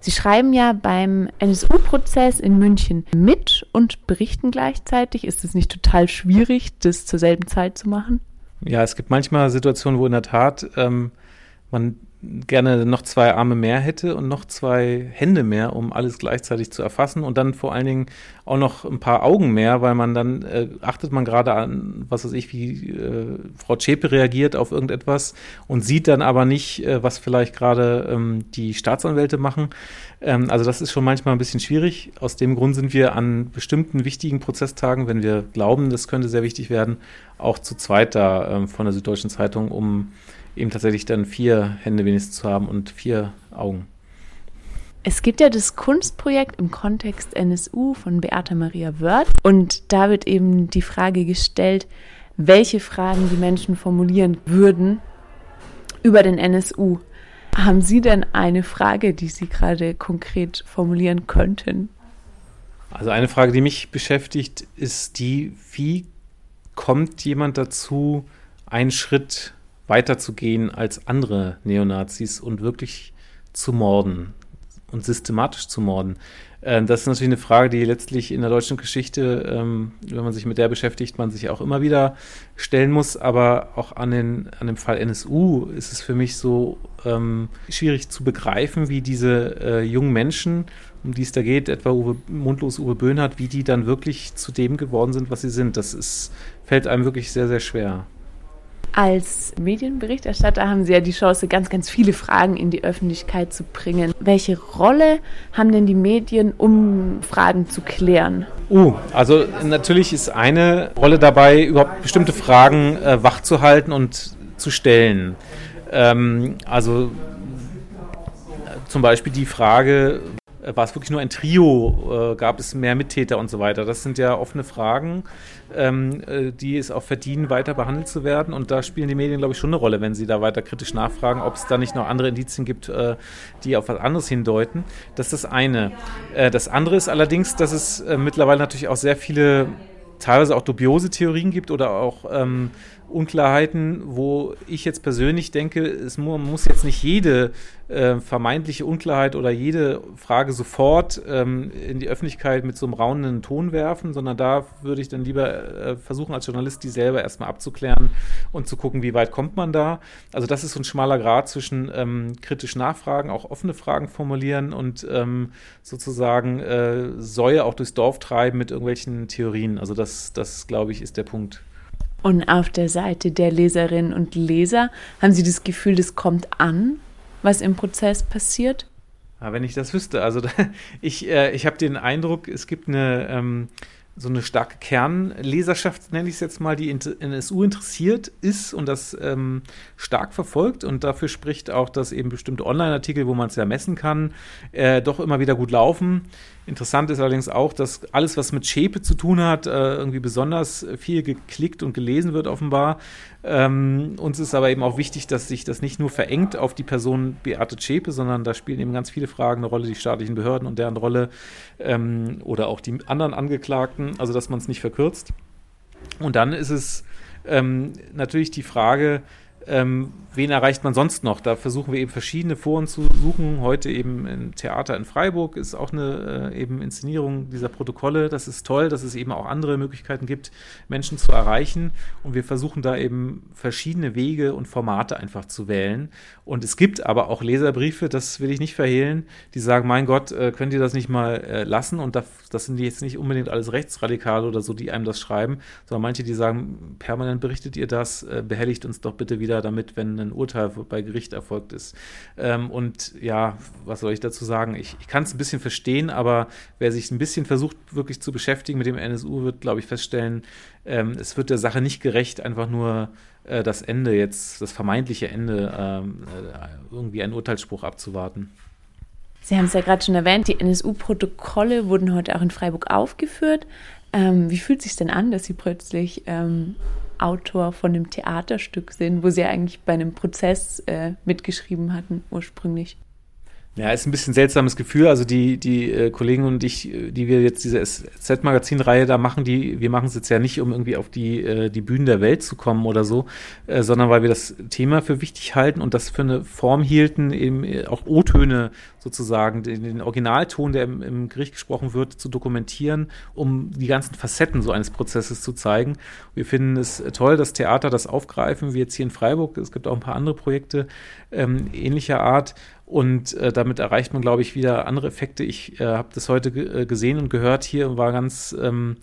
Sie schreiben ja beim NSU-Prozess in München mit und berichten gleichzeitig. Ist es nicht total schwierig, das zur selben Zeit zu machen? Ja, es gibt manchmal Situationen, wo in der Tat ähm, man gerne noch zwei Arme mehr hätte und noch zwei Hände mehr, um alles gleichzeitig zu erfassen und dann vor allen Dingen auch noch ein paar Augen mehr, weil man dann äh, achtet man gerade an, was weiß ich, wie äh, Frau Zschäpe reagiert auf irgendetwas und sieht dann aber nicht, äh, was vielleicht gerade ähm, die Staatsanwälte machen. Ähm, also das ist schon manchmal ein bisschen schwierig. Aus dem Grund sind wir an bestimmten wichtigen Prozesstagen, wenn wir glauben, das könnte sehr wichtig werden, auch zu zweit da ähm, von der Süddeutschen Zeitung, um eben tatsächlich dann vier Hände wenigstens zu haben und vier Augen. Es gibt ja das Kunstprojekt im Kontext NSU von Beata Maria Wörth und da wird eben die Frage gestellt, welche Fragen die Menschen formulieren würden über den NSU. Haben Sie denn eine Frage, die Sie gerade konkret formulieren könnten? Also eine Frage, die mich beschäftigt, ist die, wie kommt jemand dazu, einen Schritt weiterzugehen als andere Neonazis und wirklich zu morden und systematisch zu morden. Äh, das ist natürlich eine Frage, die letztlich in der deutschen Geschichte, ähm, wenn man sich mit der beschäftigt, man sich auch immer wieder stellen muss. Aber auch an, den, an dem Fall NSU ist es für mich so ähm, schwierig zu begreifen, wie diese äh, jungen Menschen, um die es da geht, etwa Uwe, mundlos Uwe Böhnhardt, wie die dann wirklich zu dem geworden sind, was sie sind. Das ist, fällt einem wirklich sehr, sehr schwer. Als Medienberichterstatter haben Sie ja die Chance, ganz, ganz viele Fragen in die Öffentlichkeit zu bringen. Welche Rolle haben denn die Medien, um Fragen zu klären? Uh, also natürlich ist eine Rolle dabei, überhaupt bestimmte Fragen äh, wachzuhalten und zu stellen. Ähm, also zum Beispiel die Frage, äh, war es wirklich nur ein Trio? Äh, gab es mehr Mittäter und so weiter? Das sind ja offene Fragen, ähm, äh, die es auch verdienen, weiter behandelt zu werden. Und da spielen die Medien, glaube ich, schon eine Rolle, wenn sie da weiter kritisch nachfragen, ob es da nicht noch andere Indizien gibt, äh, die auf was anderes hindeuten. Das ist das eine. Äh, das andere ist allerdings, dass es äh, mittlerweile natürlich auch sehr viele teilweise auch dubiose Theorien gibt oder auch ähm, Unklarheiten, wo ich jetzt persönlich denke, es muss jetzt nicht jede äh, vermeintliche Unklarheit oder jede Frage sofort ähm, in die Öffentlichkeit mit so einem raunenden Ton werfen, sondern da würde ich dann lieber äh, versuchen, als Journalist die selber erstmal abzuklären und zu gucken, wie weit kommt man da. Also das ist so ein schmaler Grad zwischen ähm, kritisch nachfragen, auch offene Fragen formulieren und ähm, sozusagen äh, Säue auch durchs Dorf treiben mit irgendwelchen Theorien. Also das, das glaube ich, ist der Punkt. Und auf der Seite der Leserinnen und Leser haben Sie das Gefühl, das kommt an, was im Prozess passiert? Ja, wenn ich das wüsste. Also ich, äh, ich habe den Eindruck, es gibt eine ähm, so eine starke Kernleserschaft, nenne ich es jetzt mal, die in NSU interessiert ist und das ähm, stark verfolgt. Und dafür spricht auch, dass eben bestimmte Online-Artikel, wo man es ja messen kann, äh, doch immer wieder gut laufen. Interessant ist allerdings auch, dass alles, was mit Schäpe zu tun hat, äh, irgendwie besonders viel geklickt und gelesen wird, offenbar. Ähm, uns ist aber eben auch wichtig, dass sich das nicht nur verengt auf die Person Beate Zschäpe, sondern da spielen eben ganz viele Fragen eine Rolle, die staatlichen Behörden und deren Rolle ähm, oder auch die anderen Angeklagten, also dass man es nicht verkürzt. Und dann ist es ähm, natürlich die Frage, ähm, wen erreicht man sonst noch? Da versuchen wir eben verschiedene Foren zu suchen. Heute eben im Theater in Freiburg ist auch eine äh, eben Inszenierung dieser Protokolle. Das ist toll, dass es eben auch andere Möglichkeiten gibt, Menschen zu erreichen. Und wir versuchen da eben verschiedene Wege und Formate einfach zu wählen. Und es gibt aber auch Leserbriefe, das will ich nicht verhehlen, die sagen, mein Gott, äh, könnt ihr das nicht mal äh, lassen? Und das, das sind jetzt nicht unbedingt alles Rechtsradikale oder so, die einem das schreiben, sondern manche, die sagen, permanent berichtet ihr das, äh, behelligt uns doch bitte wieder damit, wenn ein Urteil bei Gericht erfolgt ist. Ähm, und ja, was soll ich dazu sagen? Ich, ich kann es ein bisschen verstehen, aber wer sich ein bisschen versucht, wirklich zu beschäftigen mit dem NSU, wird, glaube ich, feststellen, ähm, es wird der Sache nicht gerecht, einfach nur äh, das Ende jetzt, das vermeintliche Ende, ähm, äh, irgendwie einen Urteilsspruch abzuwarten. Sie haben es ja gerade schon erwähnt, die NSU-Protokolle wurden heute auch in Freiburg aufgeführt. Ähm, wie fühlt es sich denn an, dass Sie plötzlich ähm, Autor von einem Theaterstück sind, wo sie eigentlich bei einem Prozess äh, mitgeschrieben hatten ursprünglich. Ja, ist ein bisschen seltsames Gefühl. Also die, die äh, Kollegen und ich, äh, die wir jetzt diese SZ-Magazin-Reihe da machen, die, wir machen es jetzt ja nicht, um irgendwie auf die, äh, die Bühnen der Welt zu kommen oder so, äh, sondern weil wir das Thema für wichtig halten und das für eine Form hielten, eben äh, auch O-Töne sozusagen, den, den, Originalton, der im, im Gericht gesprochen wird, zu dokumentieren, um die ganzen Facetten so eines Prozesses zu zeigen. Wir finden es toll, dass Theater das aufgreifen, wie jetzt hier in Freiburg. Es gibt auch ein paar andere Projekte ähm, ähnlicher Art. Und äh, damit erreicht man, glaube ich, wieder andere Effekte. Ich äh, habe das heute äh, gesehen und gehört hier und war ganz ähm,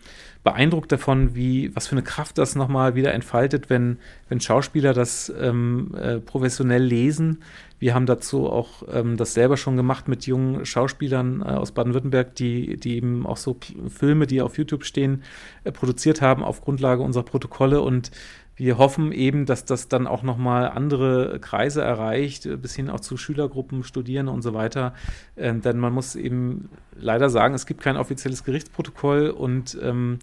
beeindruckt davon, wie, was für eine Kraft das nochmal wieder entfaltet, wenn, wenn Schauspieler das ähm, äh, professionell lesen. Wir haben dazu auch ähm, das selber schon gemacht mit jungen Schauspielern äh, aus Baden-Württemberg, die, die eben auch so Filme, die auf YouTube stehen, äh, produziert haben auf Grundlage unserer Protokolle und wir hoffen eben, dass das dann auch nochmal andere Kreise erreicht, bis hin auch zu Schülergruppen, Studierende und so weiter. Ähm, denn man muss eben leider sagen, es gibt kein offizielles Gerichtsprotokoll und ähm,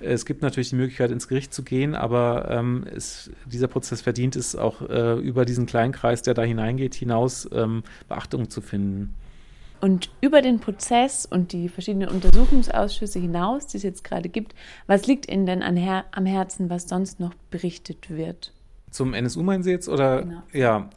es gibt natürlich die Möglichkeit, ins Gericht zu gehen, aber ähm, es, dieser Prozess verdient es auch äh, über diesen kleinen Kreis, der da hineingeht, hinaus ähm, Beachtung zu finden. Und über den Prozess und die verschiedenen Untersuchungsausschüsse hinaus, die es jetzt gerade gibt, was liegt Ihnen denn Her am Herzen, was sonst noch berichtet wird? Zum NSU meinen Sie jetzt? Oder? Genau. Ja.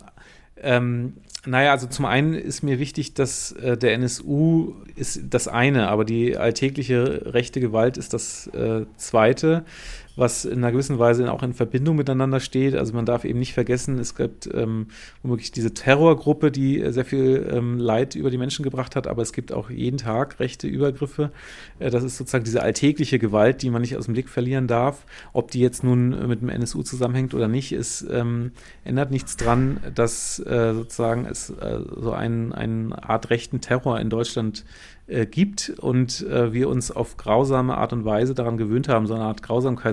Ähm, naja, also zum einen ist mir wichtig, dass äh, der NSU ist das eine, aber die alltägliche rechte Gewalt ist das äh, zweite was in einer gewissen Weise auch in Verbindung miteinander steht. Also man darf eben nicht vergessen, es gibt ähm, womöglich diese Terrorgruppe, die sehr viel ähm, Leid über die Menschen gebracht hat, aber es gibt auch jeden Tag rechte Übergriffe. Äh, das ist sozusagen diese alltägliche Gewalt, die man nicht aus dem Blick verlieren darf. Ob die jetzt nun mit dem NSU zusammenhängt oder nicht, ist, ähm, ändert nichts dran, dass äh, sozusagen es äh, so ein, eine Art rechten Terror in Deutschland äh, gibt und äh, wir uns auf grausame Art und Weise daran gewöhnt haben, so eine Art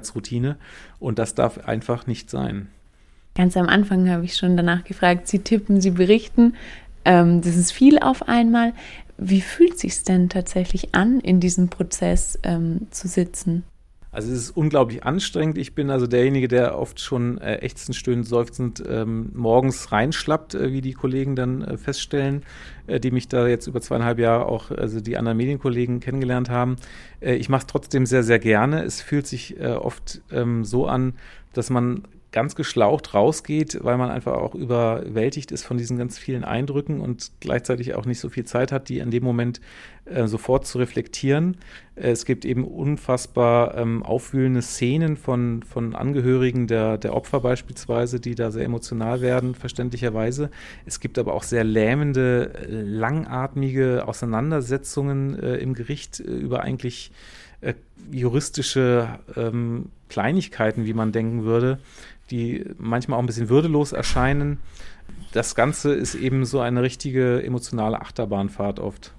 Grausamkeitsroutine. Und das darf einfach nicht sein. Ganz am Anfang habe ich schon danach gefragt, Sie tippen, Sie berichten. Ähm, das ist viel auf einmal. Wie fühlt es sich denn tatsächlich an, in diesem Prozess ähm, zu sitzen? Also es ist unglaublich anstrengend. Ich bin also derjenige, der oft schon äh, ächzend, stöhnend, seufzend ähm, morgens reinschlappt, äh, wie die Kollegen dann äh, feststellen, äh, die mich da jetzt über zweieinhalb Jahre auch, also die anderen Medienkollegen kennengelernt haben. Äh, ich mache es trotzdem sehr, sehr gerne. Es fühlt sich äh, oft ähm, so an, dass man ganz geschlaucht rausgeht, weil man einfach auch überwältigt ist von diesen ganz vielen Eindrücken und gleichzeitig auch nicht so viel Zeit hat, die in dem Moment äh, sofort zu reflektieren. Äh, es gibt eben unfassbar ähm, aufwühlende Szenen von, von Angehörigen der, der Opfer beispielsweise, die da sehr emotional werden, verständlicherweise. Es gibt aber auch sehr lähmende, langatmige Auseinandersetzungen äh, im Gericht äh, über eigentlich äh, juristische ähm, Kleinigkeiten, wie man denken würde, die manchmal auch ein bisschen würdelos erscheinen. Das Ganze ist eben so eine richtige emotionale Achterbahnfahrt oft.